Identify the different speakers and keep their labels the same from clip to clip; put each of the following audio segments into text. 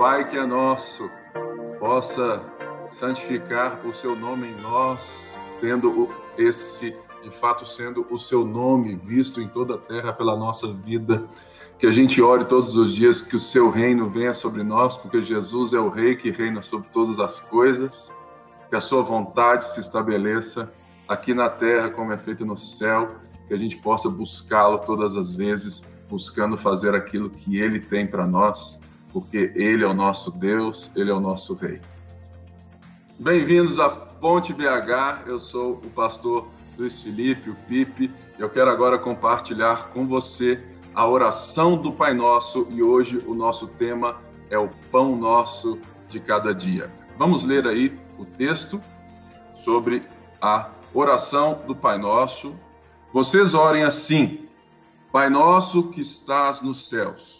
Speaker 1: Pai que é nosso, possa santificar o seu nome em nós, tendo esse, de fato, sendo o seu nome visto em toda a terra pela nossa vida. Que a gente ore todos os dias que o seu reino venha sobre nós, porque Jesus é o rei que reina sobre todas as coisas. Que a sua vontade se estabeleça aqui na terra como é feito no céu, que a gente possa buscá-lo todas as vezes, buscando fazer aquilo que ele tem para nós, porque ele é o nosso Deus, ele é o nosso rei. Bem-vindos à Ponte BH. Eu sou o pastor Luiz Felipe, o Pipe. Eu quero agora compartilhar com você a oração do Pai Nosso e hoje o nosso tema é o pão nosso de cada dia. Vamos ler aí o texto sobre a oração do Pai Nosso. Vocês orem assim: Pai nosso que estás nos céus,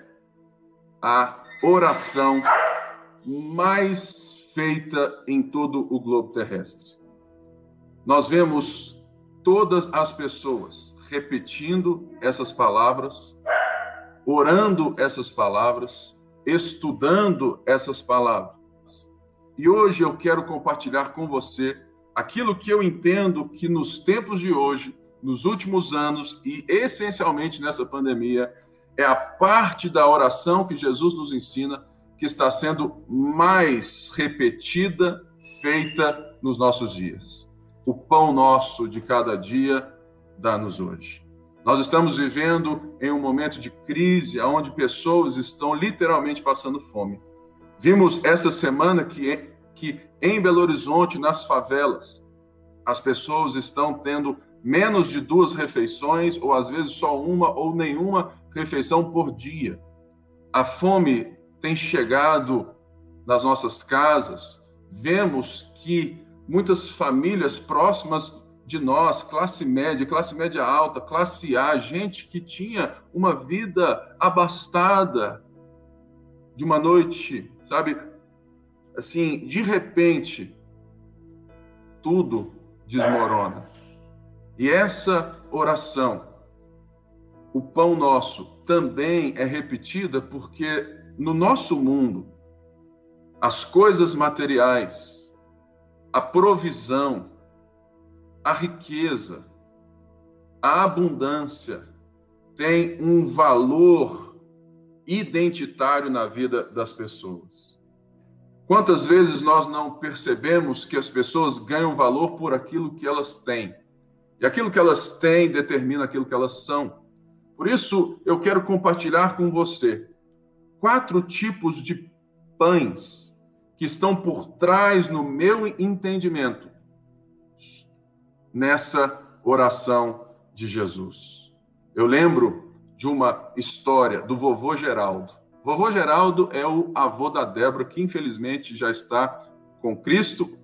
Speaker 1: a oração mais feita em todo o globo terrestre. Nós vemos todas as pessoas repetindo essas palavras, orando essas palavras, estudando essas palavras. E hoje eu quero compartilhar com você aquilo que eu entendo que nos tempos de hoje, nos últimos anos e essencialmente nessa pandemia, é a parte da oração que Jesus nos ensina que está sendo mais repetida, feita nos nossos dias. O pão nosso de cada dia dá-nos hoje. Nós estamos vivendo em um momento de crise, onde pessoas estão literalmente passando fome. Vimos essa semana que, que em Belo Horizonte, nas favelas, as pessoas estão tendo menos de duas refeições, ou às vezes só uma ou nenhuma refeição por dia. A fome tem chegado nas nossas casas, vemos que muitas famílias próximas de nós, classe média, classe média alta, classe A, gente que tinha uma vida abastada de uma noite, sabe? Assim, de repente, tudo desmorona. E essa oração, o pão nosso, também é repetida porque no nosso mundo, as coisas materiais, a provisão, a riqueza, a abundância tem um valor identitário na vida das pessoas. Quantas vezes nós não percebemos que as pessoas ganham valor por aquilo que elas têm? E aquilo que elas têm determina aquilo que elas são. Por isso, eu quero compartilhar com você quatro tipos de pães que estão por trás, no meu entendimento, nessa oração de Jesus. Eu lembro de uma história do vovô Geraldo. Vovô Geraldo é o avô da Débora, que infelizmente já está com Cristo,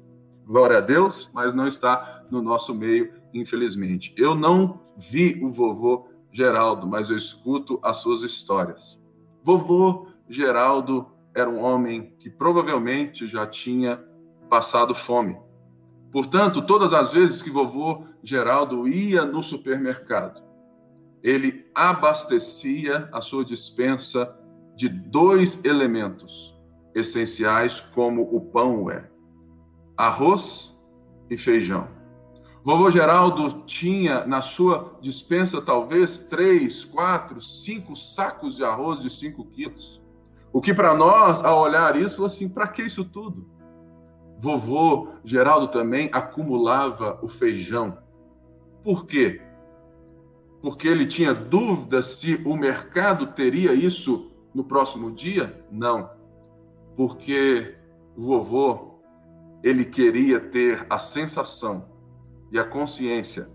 Speaker 1: glória a Deus, mas não está no nosso meio, infelizmente. Eu não vi o vovô Geraldo, mas eu escuto as suas histórias. Vovô Geraldo era um homem que provavelmente já tinha passado fome. Portanto, todas as vezes que vovô Geraldo ia no supermercado, ele abastecia a sua dispensa de dois elementos essenciais, como o pão é: arroz e feijão. Vovô Geraldo tinha na sua dispensa talvez três, quatro, cinco sacos de arroz de cinco quilos. O que para nós, ao olhar isso, assim, para que isso tudo? Vovô Geraldo também acumulava o feijão. Por quê? Porque ele tinha dúvida se o mercado teria isso no próximo dia? Não. Porque o vovô ele queria ter a sensação e a consciência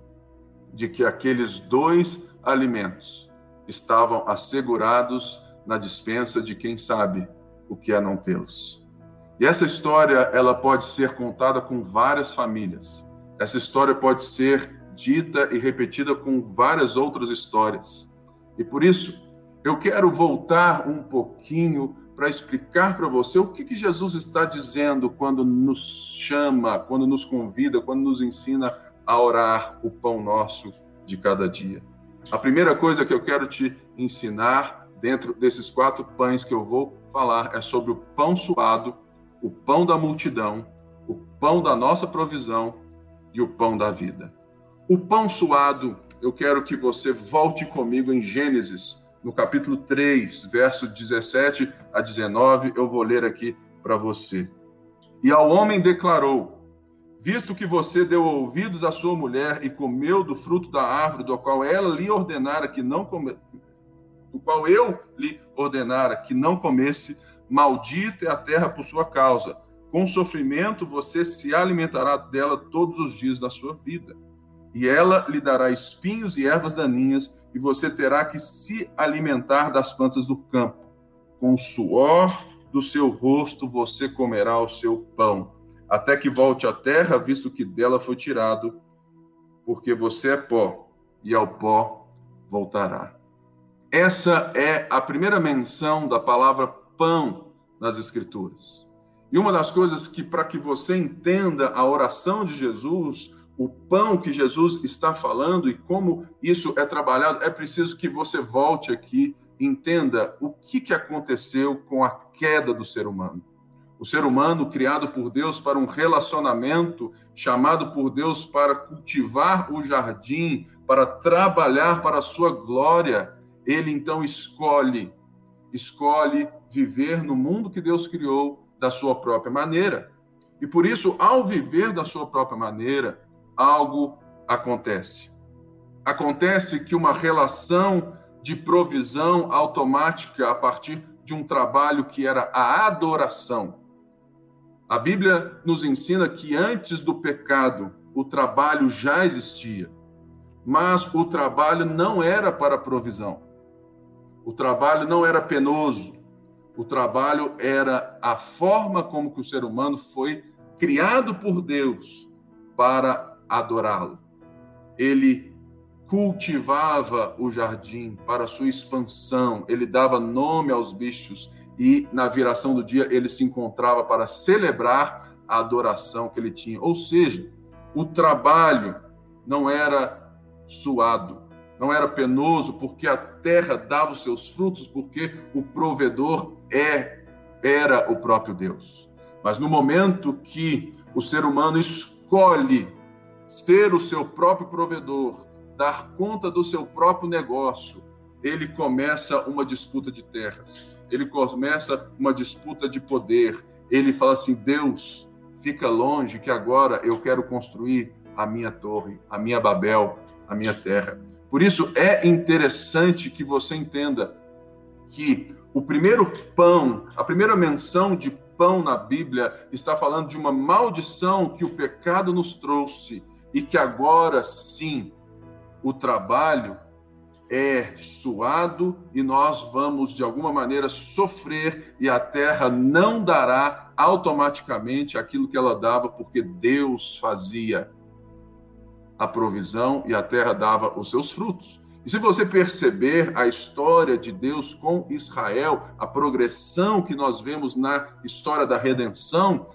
Speaker 1: de que aqueles dois alimentos estavam assegurados na dispensa de quem sabe o que é não tê-los. E essa história, ela pode ser contada com várias famílias. Essa história pode ser dita e repetida com várias outras histórias. E por isso, eu quero voltar um pouquinho para explicar para você o que, que Jesus está dizendo quando nos chama, quando nos convida, quando nos ensina a orar o pão nosso de cada dia. A primeira coisa que eu quero te ensinar dentro desses quatro pães que eu vou falar é sobre o pão suado, o pão da multidão, o pão da nossa provisão e o pão da vida. O pão suado, eu quero que você volte comigo em Gênesis, no capítulo 3, verso 17 a 19, eu vou ler aqui para você. E ao homem declarou: Visto que você deu ouvidos à sua mulher e comeu do fruto da árvore do qual ela lhe ordenara que não come... do qual eu lhe ordenara que não comesse, maldita é a terra por sua causa. Com sofrimento você se alimentará dela todos os dias da sua vida. E ela lhe dará espinhos e ervas daninhas, e você terá que se alimentar das plantas do campo. Com o suor do seu rosto você comerá o seu pão, até que volte à terra, visto que dela foi tirado, porque você é pó, e ao pó voltará. Essa é a primeira menção da palavra pão nas Escrituras. E uma das coisas que, para que você entenda a oração de Jesus, o pão que Jesus está falando e como isso é trabalhado, é preciso que você volte aqui entenda o que, que aconteceu com a queda do ser humano. O ser humano, criado por Deus para um relacionamento, chamado por Deus para cultivar o jardim, para trabalhar para a sua glória, ele então escolhe, escolhe viver no mundo que Deus criou da sua própria maneira. E por isso, ao viver da sua própria maneira, algo acontece. Acontece que uma relação de provisão automática a partir de um trabalho que era a adoração. A Bíblia nos ensina que antes do pecado o trabalho já existia, mas o trabalho não era para provisão. O trabalho não era penoso. O trabalho era a forma como que o ser humano foi criado por Deus para adorá-lo. Ele cultivava o jardim para sua expansão, ele dava nome aos bichos e na viração do dia ele se encontrava para celebrar a adoração que ele tinha. Ou seja, o trabalho não era suado, não era penoso, porque a terra dava os seus frutos, porque o provedor é era o próprio Deus. Mas no momento que o ser humano escolhe ser o seu próprio provedor, dar conta do seu próprio negócio, ele começa uma disputa de terras, ele começa uma disputa de poder. Ele fala assim: Deus, fica longe, que agora eu quero construir a minha torre, a minha Babel, a minha terra. Por isso é interessante que você entenda que o primeiro pão, a primeira menção de pão na Bíblia está falando de uma maldição que o pecado nos trouxe e que agora sim o trabalho é suado e nós vamos de alguma maneira sofrer e a terra não dará automaticamente aquilo que ela dava porque Deus fazia a provisão e a terra dava os seus frutos. E se você perceber a história de Deus com Israel, a progressão que nós vemos na história da redenção,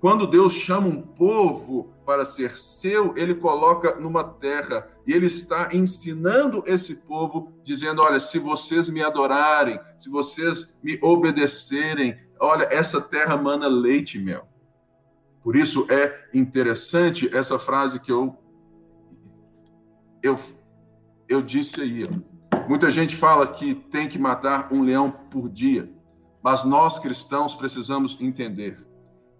Speaker 1: quando Deus chama um povo para ser seu, ele coloca numa terra e ele está ensinando esse povo, dizendo: Olha, se vocês me adorarem, se vocês me obedecerem, olha, essa terra mana leite e mel. Por isso é interessante essa frase que eu eu, eu disse aí. Muita gente fala que tem que matar um leão por dia, mas nós cristãos precisamos entender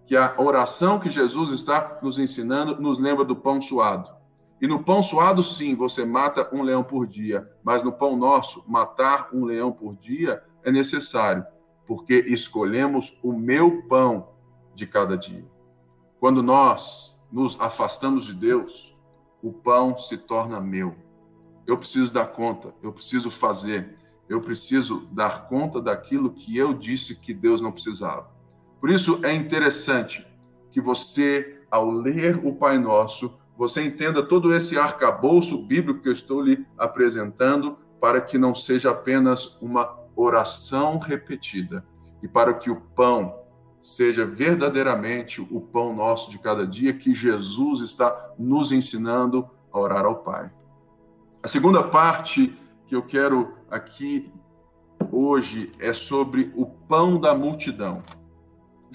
Speaker 1: que a oração que Jesus está nos ensinando nos lembra do pão suado. E no pão suado, sim, você mata um leão por dia, mas no pão nosso, matar um leão por dia é necessário, porque escolhemos o meu pão de cada dia. Quando nós nos afastamos de Deus, o pão se torna meu. Eu preciso dar conta, eu preciso fazer, eu preciso dar conta daquilo que eu disse que Deus não precisava. Por isso é interessante que você, ao ler o Pai Nosso, você entenda todo esse arcabouço bíblico que eu estou lhe apresentando, para que não seja apenas uma oração repetida, e para que o pão seja verdadeiramente o pão nosso de cada dia que Jesus está nos ensinando a orar ao Pai. A segunda parte que eu quero aqui hoje é sobre o pão da multidão.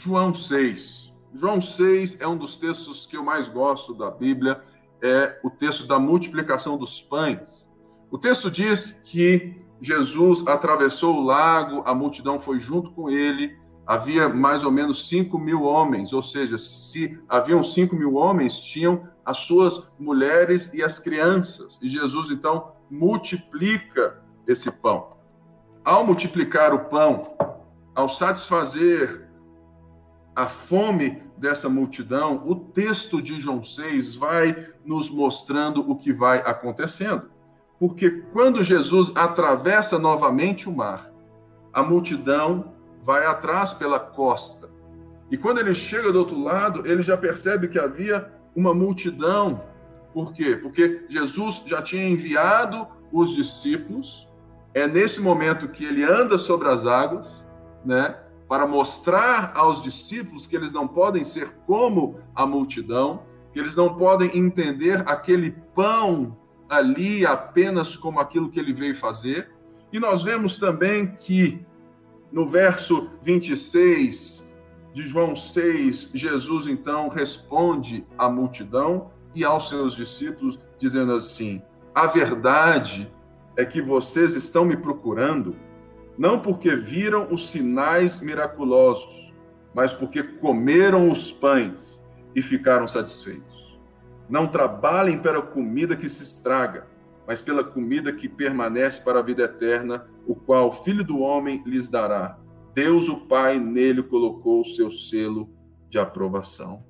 Speaker 1: João 6. João 6 é um dos textos que eu mais gosto da Bíblia, é o texto da multiplicação dos pães. O texto diz que Jesus atravessou o lago, a multidão foi junto com ele, havia mais ou menos 5 mil homens, ou seja, se haviam 5 mil homens, tinham as suas mulheres e as crianças. E Jesus, então, multiplica esse pão. Ao multiplicar o pão, ao satisfazer a fome dessa multidão, o texto de João 6 vai nos mostrando o que vai acontecendo. Porque quando Jesus atravessa novamente o mar, a multidão vai atrás pela costa. E quando ele chega do outro lado, ele já percebe que havia uma multidão. Por quê? Porque Jesus já tinha enviado os discípulos. É nesse momento que ele anda sobre as águas, né? Para mostrar aos discípulos que eles não podem ser como a multidão, que eles não podem entender aquele pão ali apenas como aquilo que ele veio fazer. E nós vemos também que no verso 26 de João 6, Jesus então responde à multidão e aos seus discípulos, dizendo assim: A verdade é que vocês estão me procurando, não porque viram os sinais miraculosos, mas porque comeram os pães e ficaram satisfeitos. Não trabalhem pela comida que se estraga, mas pela comida que permanece para a vida eterna, o qual o Filho do Homem lhes dará. Deus, o Pai, nele colocou o seu selo de aprovação.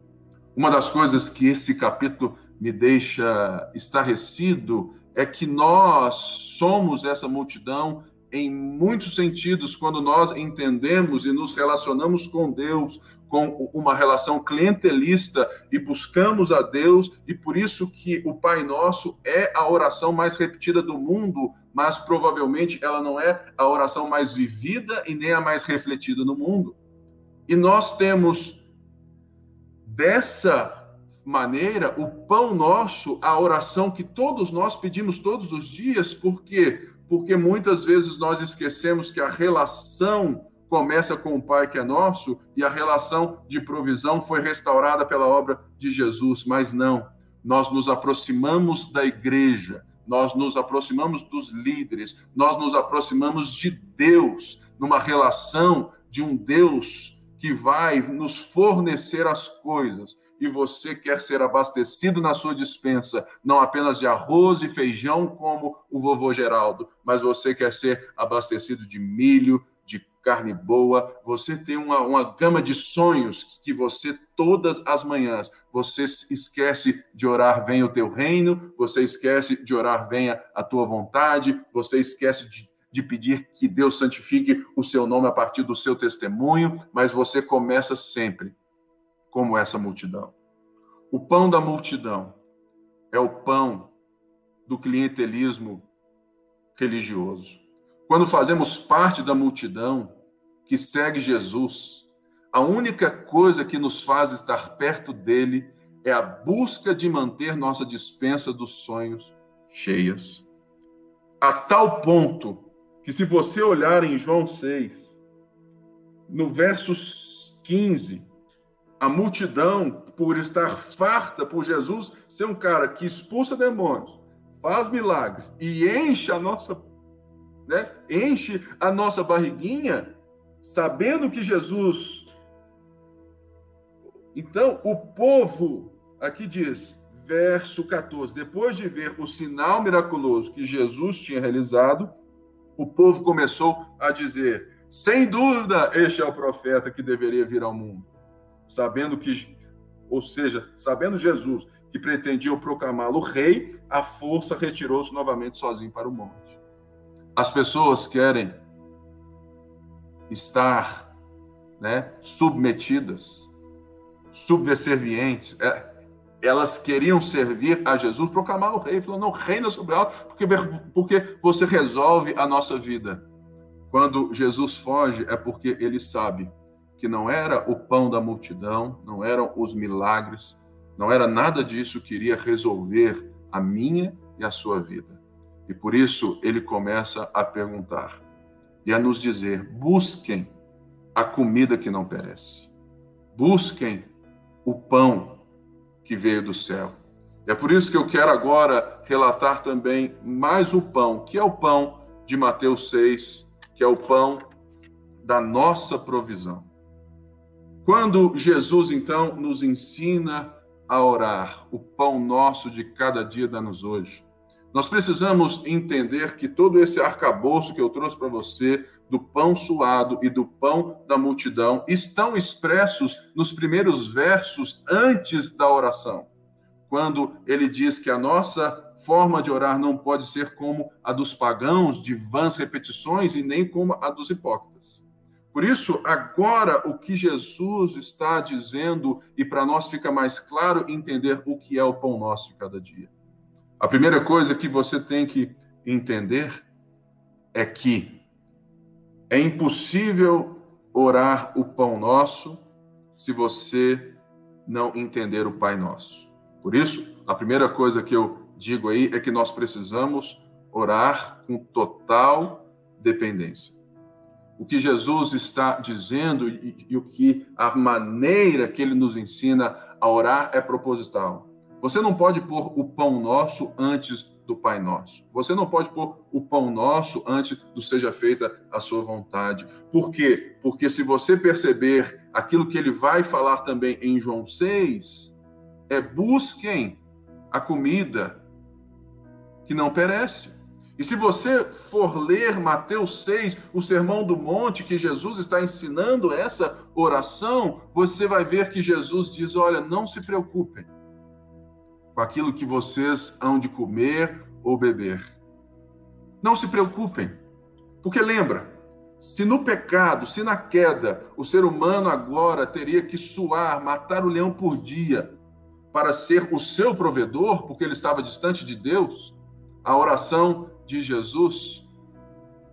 Speaker 1: Uma das coisas que esse capítulo me deixa estarrecido é que nós somos essa multidão em muitos sentidos quando nós entendemos e nos relacionamos com Deus com uma relação clientelista e buscamos a Deus, e por isso que o Pai Nosso é a oração mais repetida do mundo, mas provavelmente ela não é a oração mais vivida e nem a mais refletida no mundo. E nós temos dessa maneira o pão nosso, a oração que todos nós pedimos todos os dias, por quê? Porque muitas vezes nós esquecemos que a relação começa com o Pai que é nosso e a relação de provisão foi restaurada pela obra de Jesus, mas não. Nós nos aproximamos da igreja, nós nos aproximamos dos líderes, nós nos aproximamos de Deus, numa relação de um Deus que vai nos fornecer as coisas. E você quer ser abastecido na sua dispensa, não apenas de arroz e feijão, como o vovô Geraldo, mas você quer ser abastecido de milho, carne boa, você tem uma, uma gama de sonhos que você, todas as manhãs, você esquece de orar, venha o teu reino, você esquece de orar, venha a tua vontade, você esquece de, de pedir que Deus santifique o seu nome a partir do seu testemunho, mas você começa sempre como essa multidão. O pão da multidão é o pão do clientelismo religioso. Quando fazemos parte da multidão que segue Jesus, a única coisa que nos faz estar perto dele é a busca de manter nossa dispensa dos sonhos cheias. A tal ponto que, se você olhar em João 6, no verso 15, a multidão, por estar farta por Jesus ser um cara que expulsa demônios, faz milagres e enche a nossa né? enche a nossa barriguinha, sabendo que Jesus. Então, o povo, aqui diz, verso 14: depois de ver o sinal miraculoso que Jesus tinha realizado, o povo começou a dizer: sem dúvida, este é o profeta que deveria vir ao mundo. Sabendo que, ou seja, sabendo Jesus que pretendiam proclamá-lo rei, a força retirou-se novamente sozinho para o monte. As pessoas querem estar né, submetidas, subservientes. É, elas queriam servir a Jesus, proclamar o rei, falou: não, reina sobre ela, porque, porque você resolve a nossa vida. Quando Jesus foge, é porque ele sabe que não era o pão da multidão, não eram os milagres, não era nada disso que iria resolver a minha e a sua vida. E por isso ele começa a perguntar e a nos dizer: busquem a comida que não perece, busquem o pão que veio do céu. É por isso que eu quero agora relatar também mais o pão, que é o pão de Mateus 6, que é o pão da nossa provisão. Quando Jesus então nos ensina a orar, o pão nosso de cada dia dá-nos hoje, nós precisamos entender que todo esse arcabouço que eu trouxe para você, do pão suado e do pão da multidão, estão expressos nos primeiros versos antes da oração. Quando ele diz que a nossa forma de orar não pode ser como a dos pagãos, de vãs repetições, e nem como a dos hipócritas. Por isso, agora o que Jesus está dizendo, e para nós fica mais claro entender o que é o pão nosso de cada dia. A primeira coisa que você tem que entender é que é impossível orar o pão nosso se você não entender o Pai Nosso. Por isso, a primeira coisa que eu digo aí é que nós precisamos orar com total dependência. O que Jesus está dizendo e, e, o que a maneira que ele nos ensina a orar é proposital. Você não pode pôr o pão nosso antes do Pai Nosso. Você não pode pôr o pão nosso antes do seja feita a sua vontade. Por quê? Porque se você perceber aquilo que ele vai falar também em João 6, é busquem a comida que não perece. E se você for ler Mateus 6, o Sermão do Monte, que Jesus está ensinando essa oração, você vai ver que Jesus diz: Olha, não se preocupem com aquilo que vocês hão de comer ou beber. Não se preocupem, porque lembra, se no pecado, se na queda, o ser humano agora teria que suar, matar o leão por dia para ser o seu provedor, porque ele estava distante de Deus, a oração de Jesus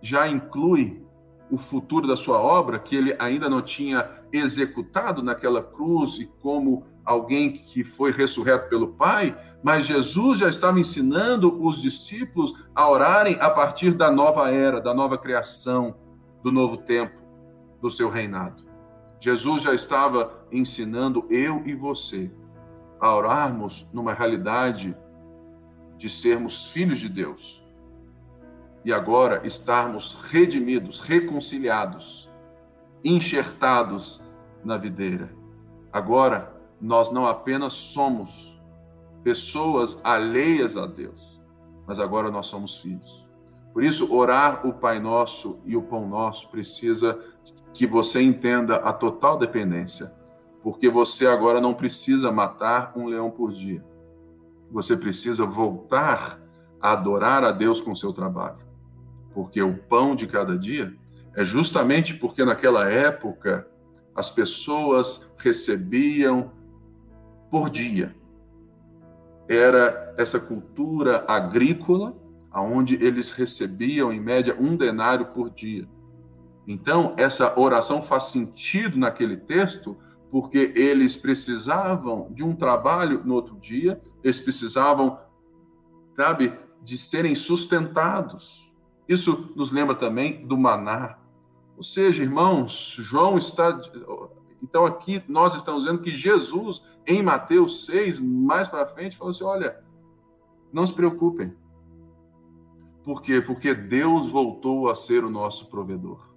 Speaker 1: já inclui o futuro da sua obra, que ele ainda não tinha executado naquela cruz e como alguém que foi ressurreto pelo Pai, mas Jesus já estava ensinando os discípulos a orarem a partir da nova era, da nova criação, do novo tempo, do seu reinado. Jesus já estava ensinando eu e você a orarmos numa realidade de sermos filhos de Deus e agora estarmos redimidos, reconciliados, enxertados na videira. Agora nós não apenas somos pessoas alheias a Deus, mas agora nós somos filhos. Por isso, orar o Pai Nosso e o Pão Nosso precisa que você entenda a total dependência, porque você agora não precisa matar um leão por dia. Você precisa voltar a adorar a Deus com seu trabalho. Porque o pão de cada dia é justamente porque naquela época as pessoas recebiam por dia. Era essa cultura agrícola, aonde eles recebiam em média um denário por dia. Então, essa oração faz sentido naquele texto, porque eles precisavam de um trabalho no outro dia, eles precisavam, sabe, de serem sustentados. Isso nos lembra também do maná. Ou seja, irmãos, João está então aqui nós estamos vendo que Jesus, em Mateus 6, mais para frente, falou assim: olha, não se preocupem. Por quê? Porque Deus voltou a ser o nosso provedor.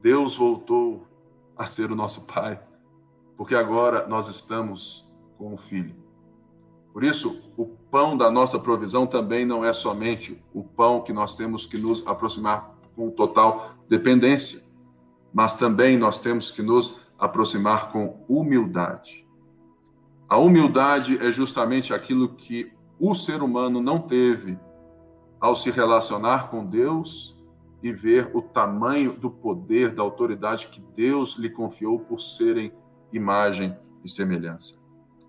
Speaker 1: Deus voltou a ser o nosso Pai. Porque agora nós estamos com o Filho. Por isso, o pão da nossa provisão também não é somente o pão que nós temos que nos aproximar com total dependência mas também nós temos que nos aproximar com humildade. A humildade é justamente aquilo que o ser humano não teve ao se relacionar com Deus e ver o tamanho do poder, da autoridade que Deus lhe confiou por serem imagem e semelhança.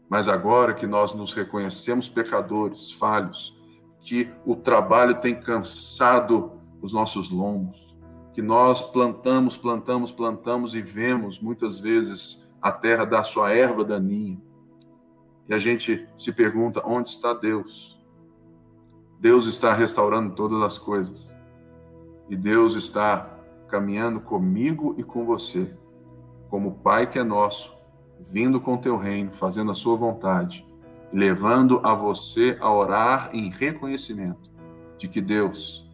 Speaker 1: Mas agora que nós nos reconhecemos pecadores, falhos, que o trabalho tem cansado os nossos lombos, que nós plantamos, plantamos, plantamos e vemos muitas vezes a terra dar sua erva daninha. E a gente se pergunta: onde está Deus? Deus está restaurando todas as coisas. E Deus está caminhando comigo e com você, como Pai que é nosso, vindo com teu reino, fazendo a sua vontade, levando a você a orar em reconhecimento de que Deus,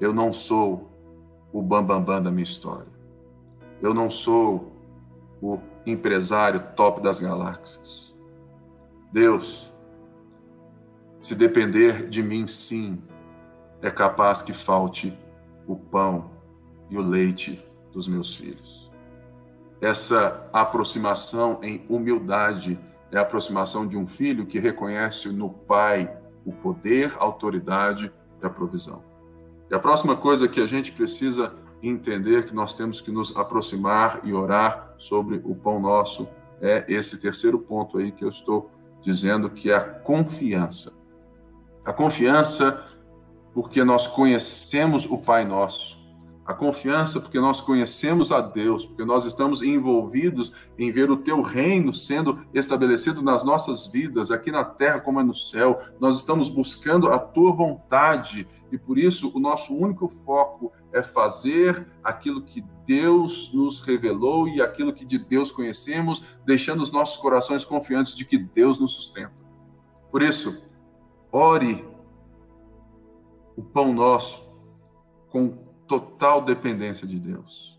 Speaker 1: eu não sou o bambambam bam, bam da minha história. Eu não sou o empresário top das galáxias. Deus, se depender de mim, sim, é capaz que falte o pão e o leite dos meus filhos. Essa aproximação em humildade é a aproximação de um filho que reconhece no pai o poder, a autoridade e a provisão. E a próxima coisa que a gente precisa entender que nós temos que nos aproximar e orar sobre o pão nosso é esse terceiro ponto aí que eu estou dizendo que é a confiança. A confiança porque nós conhecemos o Pai Nosso. A confiança, porque nós conhecemos a Deus, porque nós estamos envolvidos em ver o teu reino sendo estabelecido nas nossas vidas, aqui na terra como é no céu. Nós estamos buscando a tua vontade e por isso o nosso único foco é fazer aquilo que Deus nos revelou e aquilo que de Deus conhecemos, deixando os nossos corações confiantes de que Deus nos sustenta. Por isso, ore o pão nosso com total dependência de Deus,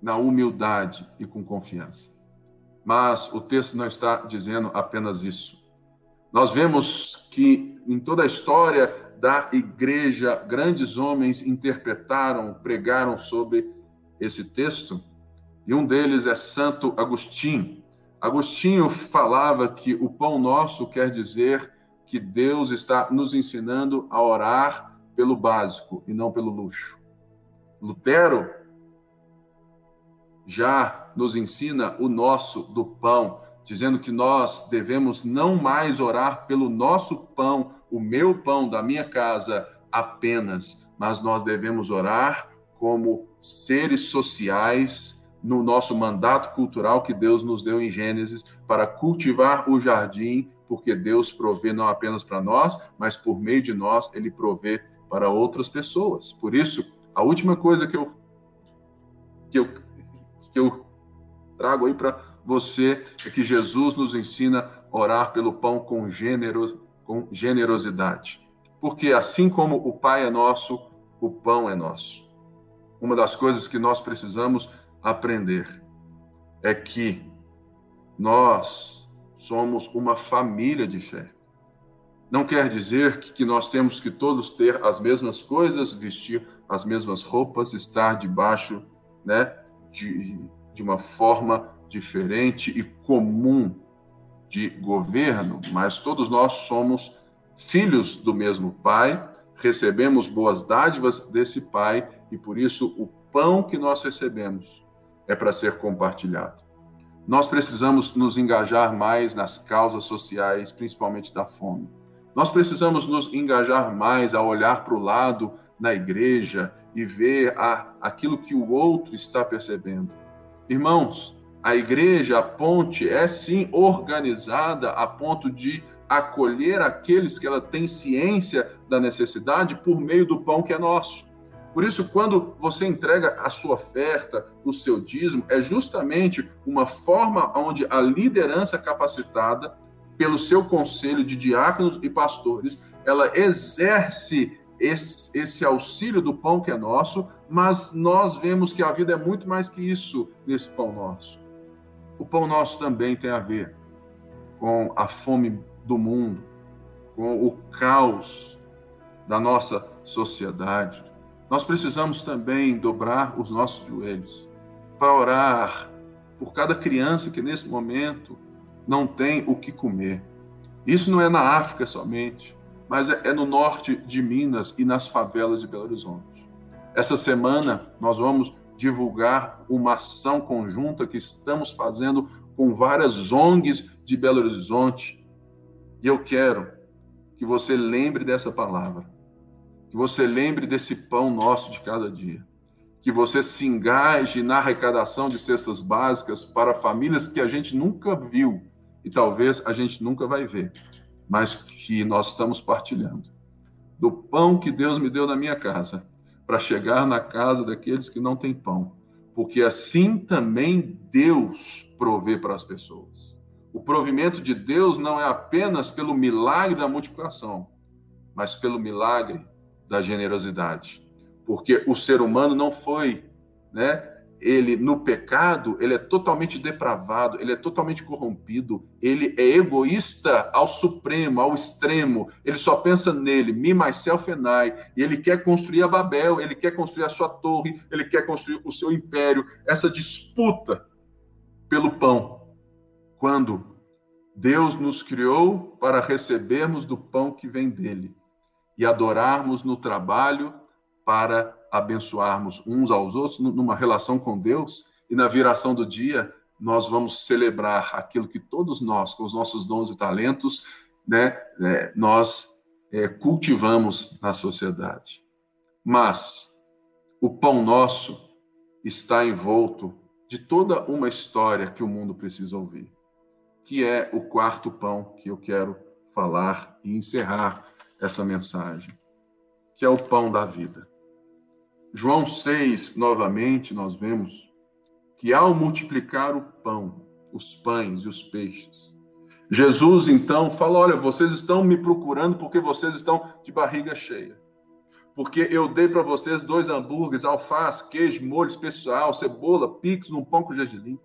Speaker 1: na humildade e com confiança. Mas o texto não está dizendo apenas isso. Nós vemos que em toda a história da igreja, grandes homens interpretaram, pregaram sobre esse texto, e um deles é Santo Agostinho. Agostinho falava que o pão nosso quer dizer que Deus está nos ensinando a orar pelo básico e não pelo luxo. Lutero já nos ensina o nosso do pão, dizendo que nós devemos não mais orar pelo nosso pão, o meu pão da minha casa apenas, mas nós devemos orar como seres sociais no nosso mandato cultural que Deus nos deu em Gênesis para cultivar o jardim, porque Deus provê não apenas para nós, mas por meio de nós ele provê para outras pessoas. Por isso, a última coisa que eu que eu, que eu trago aí para você é que Jesus nos ensina a orar pelo pão com, generos, com generosidade. Porque assim como o Pai é nosso, o pão é nosso. Uma das coisas que nós precisamos aprender é que nós somos uma família de fé. Não quer dizer que, que nós temos que todos ter as mesmas coisas, vestir as mesmas roupas, estar debaixo né, de, de uma forma diferente e comum de governo, mas todos nós somos filhos do mesmo Pai, recebemos boas dádivas desse Pai e por isso o pão que nós recebemos é para ser compartilhado. Nós precisamos nos engajar mais nas causas sociais, principalmente da fome. Nós precisamos nos engajar mais a olhar para o lado na igreja e ver a, aquilo que o outro está percebendo. Irmãos, a igreja, a ponte, é sim organizada a ponto de acolher aqueles que ela tem ciência da necessidade por meio do pão que é nosso. Por isso, quando você entrega a sua oferta, o seu dízimo, é justamente uma forma onde a liderança capacitada pelo seu conselho de diáconos e pastores, ela exerce esse, esse, auxílio do pão que é nosso, mas nós vemos que a vida é muito mais que isso nesse pão nosso. O pão nosso também tem a ver com a fome do mundo, com o caos da nossa sociedade. Nós precisamos também dobrar os nossos joelhos para orar por cada criança que nesse momento não tem o que comer. Isso não é na África somente, mas é, é no norte de Minas e nas favelas de Belo Horizonte. Essa semana nós vamos divulgar uma ação conjunta que estamos fazendo com várias ONGs de Belo Horizonte. E eu quero que você lembre dessa palavra, que você lembre desse pão nosso de cada dia, que você se engaje na arrecadação de cestas básicas para famílias que a gente nunca viu e talvez a gente nunca vai ver, mas que nós estamos partilhando. Do pão que Deus me deu na minha casa, para chegar na casa daqueles que não têm pão, porque assim também Deus provê para as pessoas. O provimento de Deus não é apenas pelo milagre da multiplicação, mas pelo milagre da generosidade. Porque o ser humano não foi, né, ele no pecado, ele é totalmente depravado, ele é totalmente corrompido, ele é egoísta ao supremo, ao extremo. Ele só pensa nele, me, myself and I. E ele quer construir a Babel, ele quer construir a sua torre, ele quer construir o seu império. Essa disputa pelo pão. Quando Deus nos criou para recebermos do pão que vem dele e adorarmos no trabalho para abençoarmos uns aos outros numa relação com Deus e na viração do dia nós vamos celebrar aquilo que todos nós, com os nossos dons e talentos, né, é, nós é, cultivamos na sociedade. Mas o pão nosso está envolto de toda uma história que o mundo precisa ouvir, que é o quarto pão que eu quero falar e encerrar essa mensagem, que é o pão da vida. João 6, novamente, nós vemos que ao multiplicar o pão, os pães e os peixes, Jesus então fala: Olha, vocês estão me procurando porque vocês estão de barriga cheia. Porque eu dei para vocês dois hambúrgueres, alface, queijo, molho especial, cebola, pix num pão com gergelim.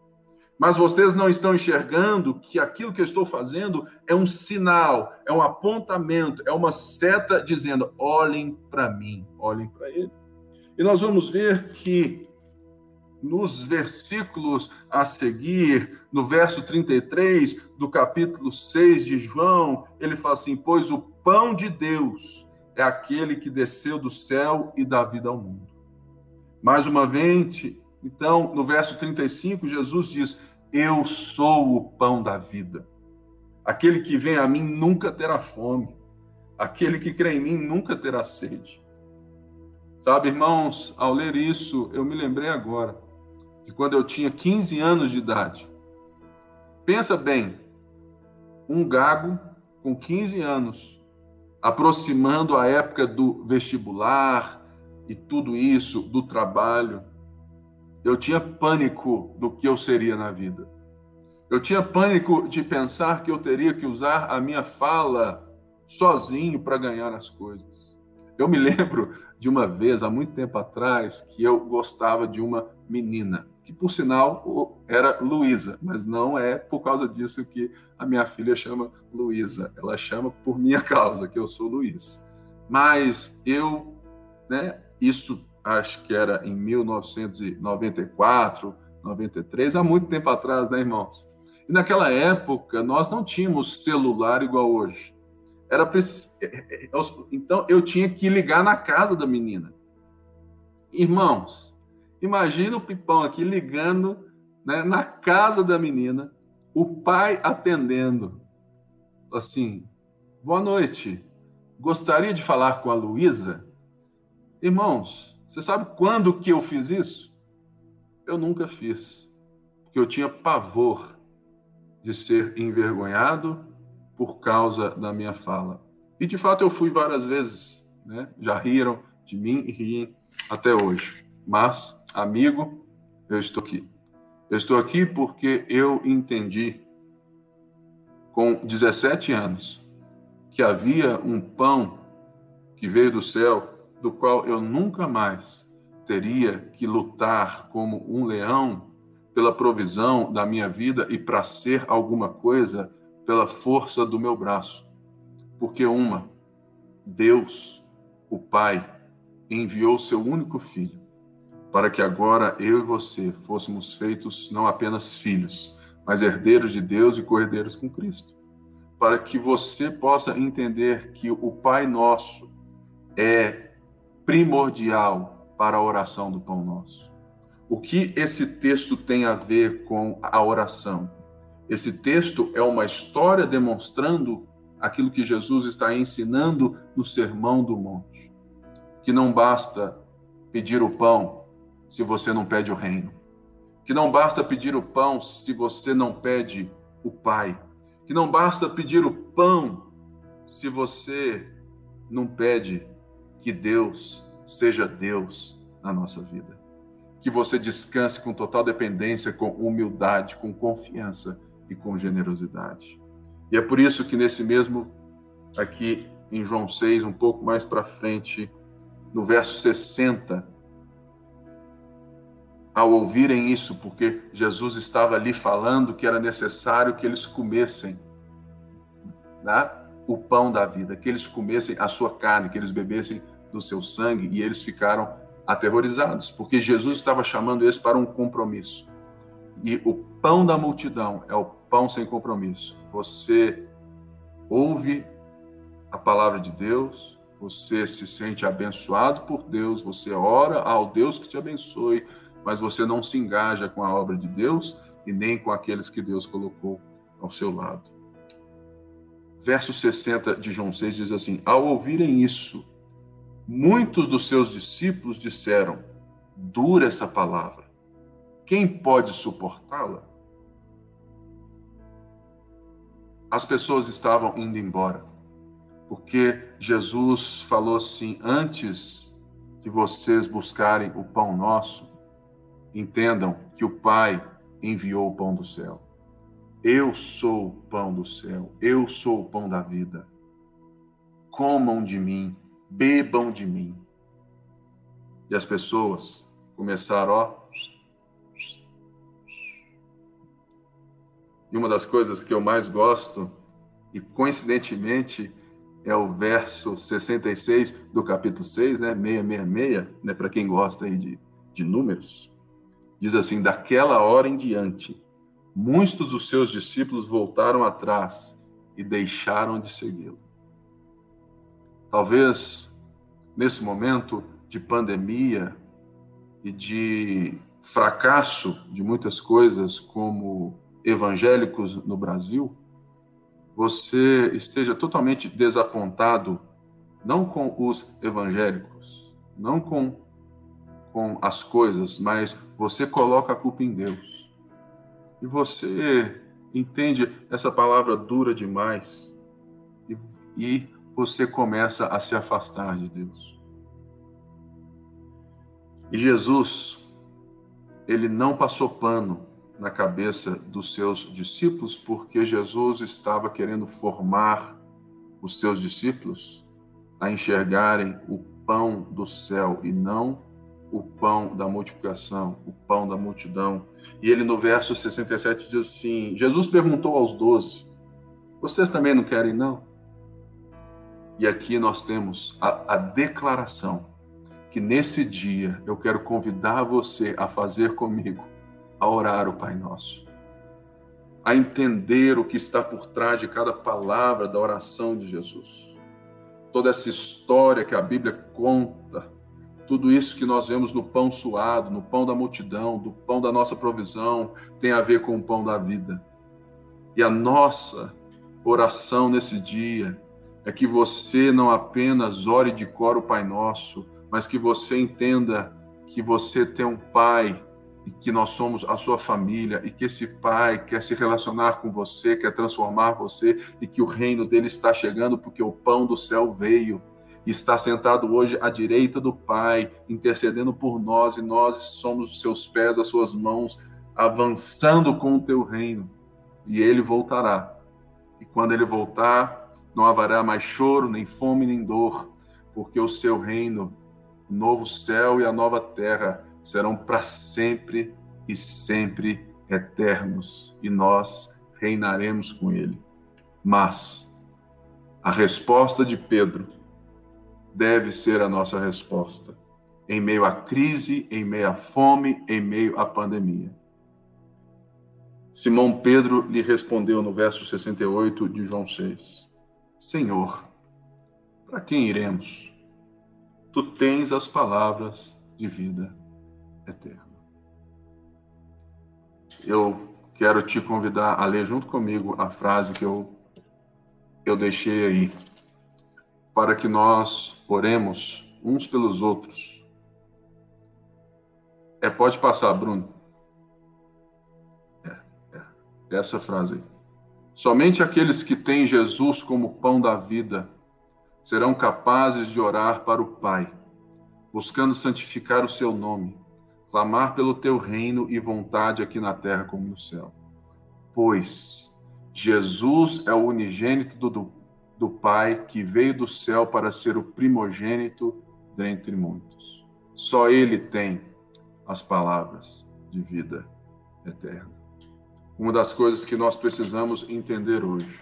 Speaker 1: Mas vocês não estão enxergando que aquilo que eu estou fazendo é um sinal, é um apontamento, é uma seta dizendo: olhem para mim, olhem para ele. E nós vamos ver que nos versículos a seguir, no verso 33 do capítulo 6 de João, ele fala assim: Pois o pão de Deus é aquele que desceu do céu e dá vida ao mundo. Mais uma vez, então, no verso 35, Jesus diz: Eu sou o pão da vida. Aquele que vem a mim nunca terá fome. Aquele que crê em mim nunca terá sede. Sabe, irmãos, ao ler isso, eu me lembrei agora de quando eu tinha 15 anos de idade. Pensa bem, um gago com 15 anos, aproximando a época do vestibular e tudo isso, do trabalho. Eu tinha pânico do que eu seria na vida. Eu tinha pânico de pensar que eu teria que usar a minha fala sozinho para ganhar as coisas. Eu me lembro de uma vez, há muito tempo atrás, que eu gostava de uma menina, que por sinal era Luísa, mas não é por causa disso que a minha filha chama Luísa, ela chama por minha causa, que eu sou Luiz. Mas eu, né, isso acho que era em 1994, 93, há muito tempo atrás, né, irmãos? E naquela época nós não tínhamos celular igual hoje. Era é, é, é, então eu tinha que ligar na casa da menina. Irmãos, imagina o Pipão aqui ligando né, na casa da menina, o pai atendendo. Assim, boa noite. Gostaria de falar com a Luísa? Irmãos, você sabe quando que eu fiz isso? Eu nunca fiz, porque eu tinha pavor de ser envergonhado por causa da minha fala. E de fato eu fui várias vezes, né? Já riram de mim e riem até hoje. Mas, amigo, eu estou aqui. Eu estou aqui porque eu entendi com 17 anos que havia um pão que veio do céu, do qual eu nunca mais teria que lutar como um leão pela provisão da minha vida e para ser alguma coisa pela força do meu braço. Porque uma, Deus, o Pai, enviou seu único filho para que agora eu e você fôssemos feitos não apenas filhos, mas herdeiros de Deus e cordeiros com Cristo. Para que você possa entender que o Pai Nosso é primordial para a oração do pão nosso. O que esse texto tem a ver com a oração? Esse texto é uma história demonstrando aquilo que Jesus está ensinando no Sermão do Monte. Que não basta pedir o pão se você não pede o reino. Que não basta pedir o pão se você não pede o Pai. Que não basta pedir o pão se você não pede que Deus seja Deus na nossa vida. Que você descanse com total dependência, com humildade, com confiança e com generosidade. E é por isso que nesse mesmo aqui em João 6, um pouco mais para frente, no verso 60, ao ouvirem isso, porque Jesus estava ali falando que era necessário que eles comessem né, o pão da vida, que eles comessem a sua carne, que eles bebessem do seu sangue, e eles ficaram aterrorizados, porque Jesus estava chamando eles para um compromisso. E o pão da multidão é o pão sem compromisso. Você ouve a palavra de Deus, você se sente abençoado por Deus, você ora ao Deus que te abençoe, mas você não se engaja com a obra de Deus e nem com aqueles que Deus colocou ao seu lado. Verso 60 de João 6 diz assim: Ao ouvirem isso, muitos dos seus discípulos disseram: Dura essa palavra, quem pode suportá-la? As pessoas estavam indo embora, porque Jesus falou assim: Antes de vocês buscarem o pão nosso, entendam que o Pai enviou o pão do céu. Eu sou o pão do céu, eu sou o pão da vida. Comam de mim, bebam de mim. E as pessoas começaram, ó. E uma das coisas que eu mais gosto, e coincidentemente é o verso 66 do capítulo 6, né? 666, né? Para quem gosta aí de, de números. Diz assim: daquela hora em diante, muitos dos seus discípulos voltaram atrás e deixaram de segui-lo. Talvez nesse momento de pandemia e de fracasso de muitas coisas como evangélicos no Brasil, você esteja totalmente desapontado não com os evangélicos, não com com as coisas, mas você coloca a culpa em Deus. E você entende essa palavra dura demais e, e você começa a se afastar de Deus. E Jesus, ele não passou pano na cabeça dos seus discípulos, porque Jesus estava querendo formar os seus discípulos a enxergarem o pão do céu e não o pão da multiplicação, o pão da multidão. E ele no verso 67 diz assim: Jesus perguntou aos doze: Vocês também não querem, não? E aqui nós temos a, a declaração que nesse dia eu quero convidar você a fazer comigo, a orar o Pai Nosso, a entender o que está por trás de cada palavra da oração de Jesus. Toda essa história que a Bíblia conta tudo isso que nós vemos no pão suado, no pão da multidão, do pão da nossa provisão, tem a ver com o pão da vida. E a nossa oração nesse dia é que você não apenas ore de cor o Pai Nosso, mas que você entenda que você tem um Pai e que nós somos a sua família e que esse Pai quer se relacionar com você, quer transformar você e que o reino dele está chegando porque o pão do céu veio está sentado hoje à direita do Pai, intercedendo por nós, e nós somos os seus pés, as suas mãos, avançando com o teu reino. E ele voltará. E quando ele voltar, não haverá mais choro, nem fome, nem dor, porque o seu reino, o novo céu e a nova terra serão para sempre e sempre eternos, e nós reinaremos com ele. Mas a resposta de Pedro deve ser a nossa resposta em meio à crise, em meio à fome, em meio à pandemia. Simão Pedro lhe respondeu no verso 68 de João 6: Senhor, para quem iremos? Tu tens as palavras de vida eterna. Eu quero te convidar a ler junto comigo a frase que eu, eu deixei aí, para que nós oremos uns pelos outros. É, pode passar, Bruno. É, é, essa frase aí. Somente aqueles que têm Jesus como pão da vida serão capazes de orar para o Pai, buscando santificar o seu nome, clamar pelo teu reino e vontade aqui na terra como no céu. Pois Jesus é o unigênito do, do Pai que veio do céu para ser o primogênito dentre muitos. Só ele tem as palavras de vida eterna. Uma das coisas que nós precisamos entender hoje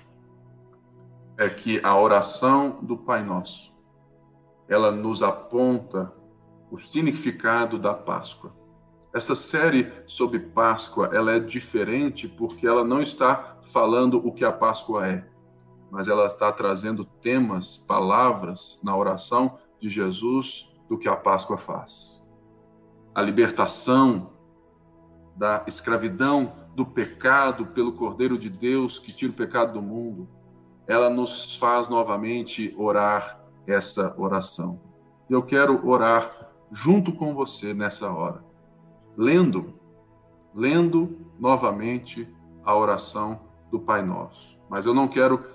Speaker 1: é que a oração do Pai Nosso, ela nos aponta o significado da Páscoa. Essa série sobre Páscoa, ela é diferente porque ela não está falando o que a Páscoa é, mas ela está trazendo temas, palavras na oração de Jesus do que a Páscoa faz. A libertação da escravidão do pecado pelo Cordeiro de Deus que tira o pecado do mundo ela nos faz novamente orar essa oração. Eu quero orar junto com você nessa hora, lendo, lendo novamente a oração do Pai Nosso. Mas eu não quero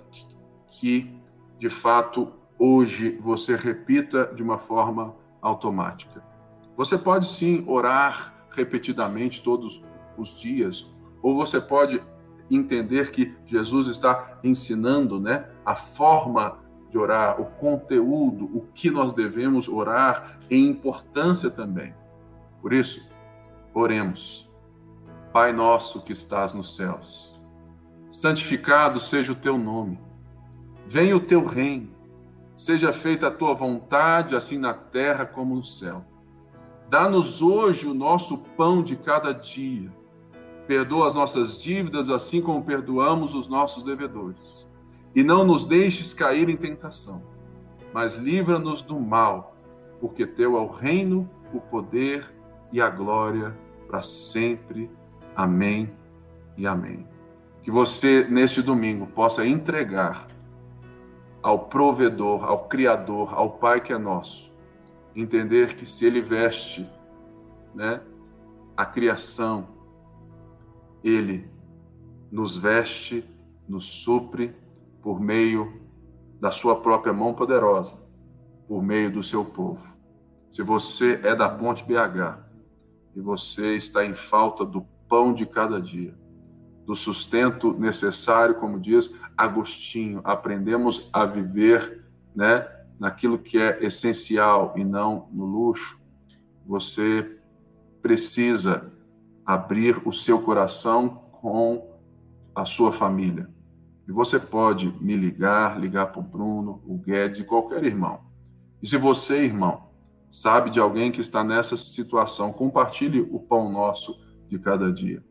Speaker 1: que, de fato, hoje você repita de uma forma automática. Você pode sim orar repetidamente todos os dias, ou você pode entender que Jesus está ensinando, né, a forma de orar, o conteúdo, o que nós devemos orar em importância também. Por isso, oremos. Pai nosso que estás nos céus, santificado seja o teu nome. Venha o teu reino. Seja feita a tua vontade, assim na terra como no céu. Dá-nos hoje o nosso pão de cada dia Perdoa as nossas dívidas, assim como perdoamos os nossos devedores. E não nos deixes cair em tentação, mas livra-nos do mal, porque teu é o reino, o poder e a glória para sempre. Amém e amém. Que você, neste domingo, possa entregar ao provedor, ao Criador, ao Pai que é nosso, entender que se Ele veste né, a criação, ele nos veste, nos supre por meio da sua própria mão poderosa, por meio do seu povo. Se você é da Ponte BH e você está em falta do pão de cada dia, do sustento necessário, como diz Agostinho, aprendemos a viver, né, naquilo que é essencial e não no luxo. Você precisa abrir o seu coração com a sua família. E você pode me ligar, ligar para o Bruno, o Guedes e qualquer irmão. E se você, irmão, sabe de alguém que está nessa situação, compartilhe o pão nosso de cada dia.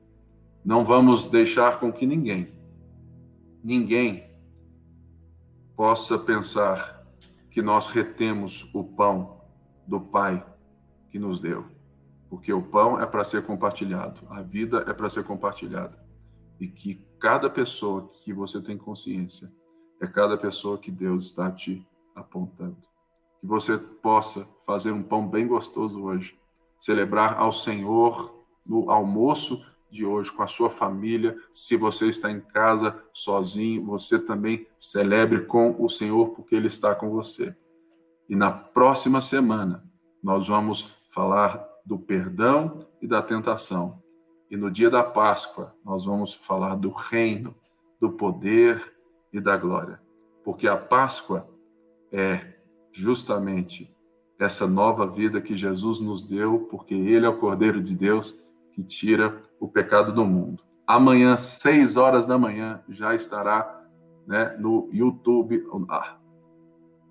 Speaker 1: Não vamos deixar com que ninguém, ninguém possa pensar que nós retemos o pão do Pai que nos deu porque o pão é para ser compartilhado, a vida é para ser compartilhada. E que cada pessoa que você tem consciência é cada pessoa que Deus está te apontando. Que você possa fazer um pão bem gostoso hoje, celebrar ao Senhor no almoço de hoje com a sua família. Se você está em casa sozinho, você também celebre com o Senhor, porque Ele está com você. E na próxima semana, nós vamos falar do perdão e da tentação. E no dia da Páscoa, nós vamos falar do reino, do poder e da glória. Porque a Páscoa é justamente essa nova vida que Jesus nos deu, porque Ele é o Cordeiro de Deus que tira o pecado do mundo. Amanhã, seis horas da manhã, já estará né, no YouTube a,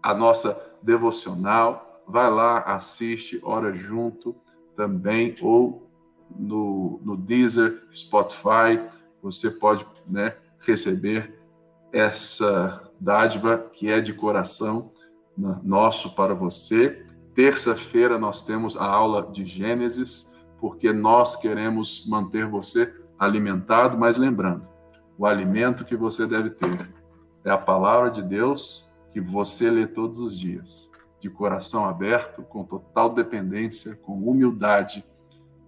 Speaker 1: a nossa devocional. Vai lá, assiste, ora junto também, ou no, no Deezer, Spotify, você pode né, receber essa dádiva que é de coração nosso para você. terça-feira nós temos a aula de Gênesis, porque nós queremos manter você alimentado, mas lembrando, o alimento que você deve ter é a palavra de Deus que você lê todos os dias, de coração aberto, com total dependência, com humildade,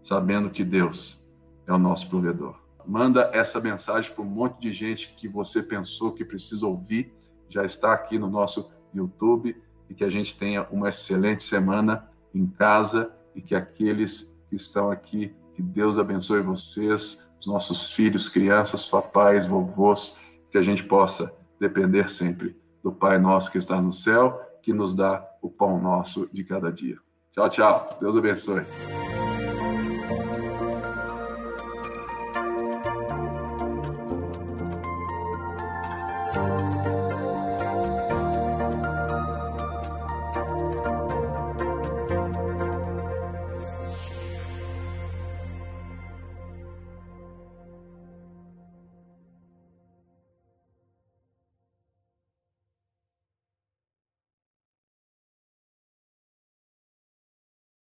Speaker 1: sabendo que Deus é o nosso provedor. Manda essa mensagem para um monte de gente que você pensou que precisa ouvir, já está aqui no nosso YouTube e que a gente tenha uma excelente semana em casa e que aqueles que estão aqui, que Deus abençoe vocês, os nossos filhos, crianças, papais, vovôs, que a gente possa depender sempre do Pai nosso que está no céu, que nos dá o pão nosso de cada dia. Tchau, tchau. Deus abençoe.